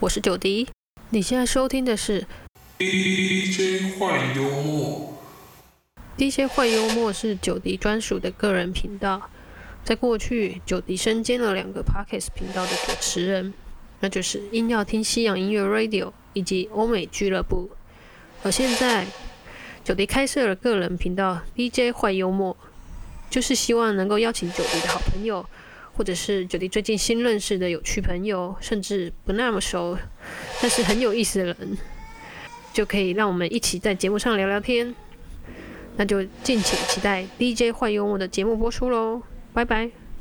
我是九迪。你现在收听的是 DJ 换幽默，DJ 坏幽默是九迪专属的个人频道。在过去，九迪身兼了两个 Podcast 频道的主持人，那就是音要听西洋音乐 Radio 以及欧美俱乐部。而现在，九迪开设了个人频道 DJ 坏幽默，就是希望能够邀请九迪的好朋友，或者是九弟最近新认识的有趣朋友，甚至不那么熟但是很有意思的人，就可以让我们一起在节目上聊聊天。那就敬请期待 DJ 坏幽默的节目播出喽，拜拜。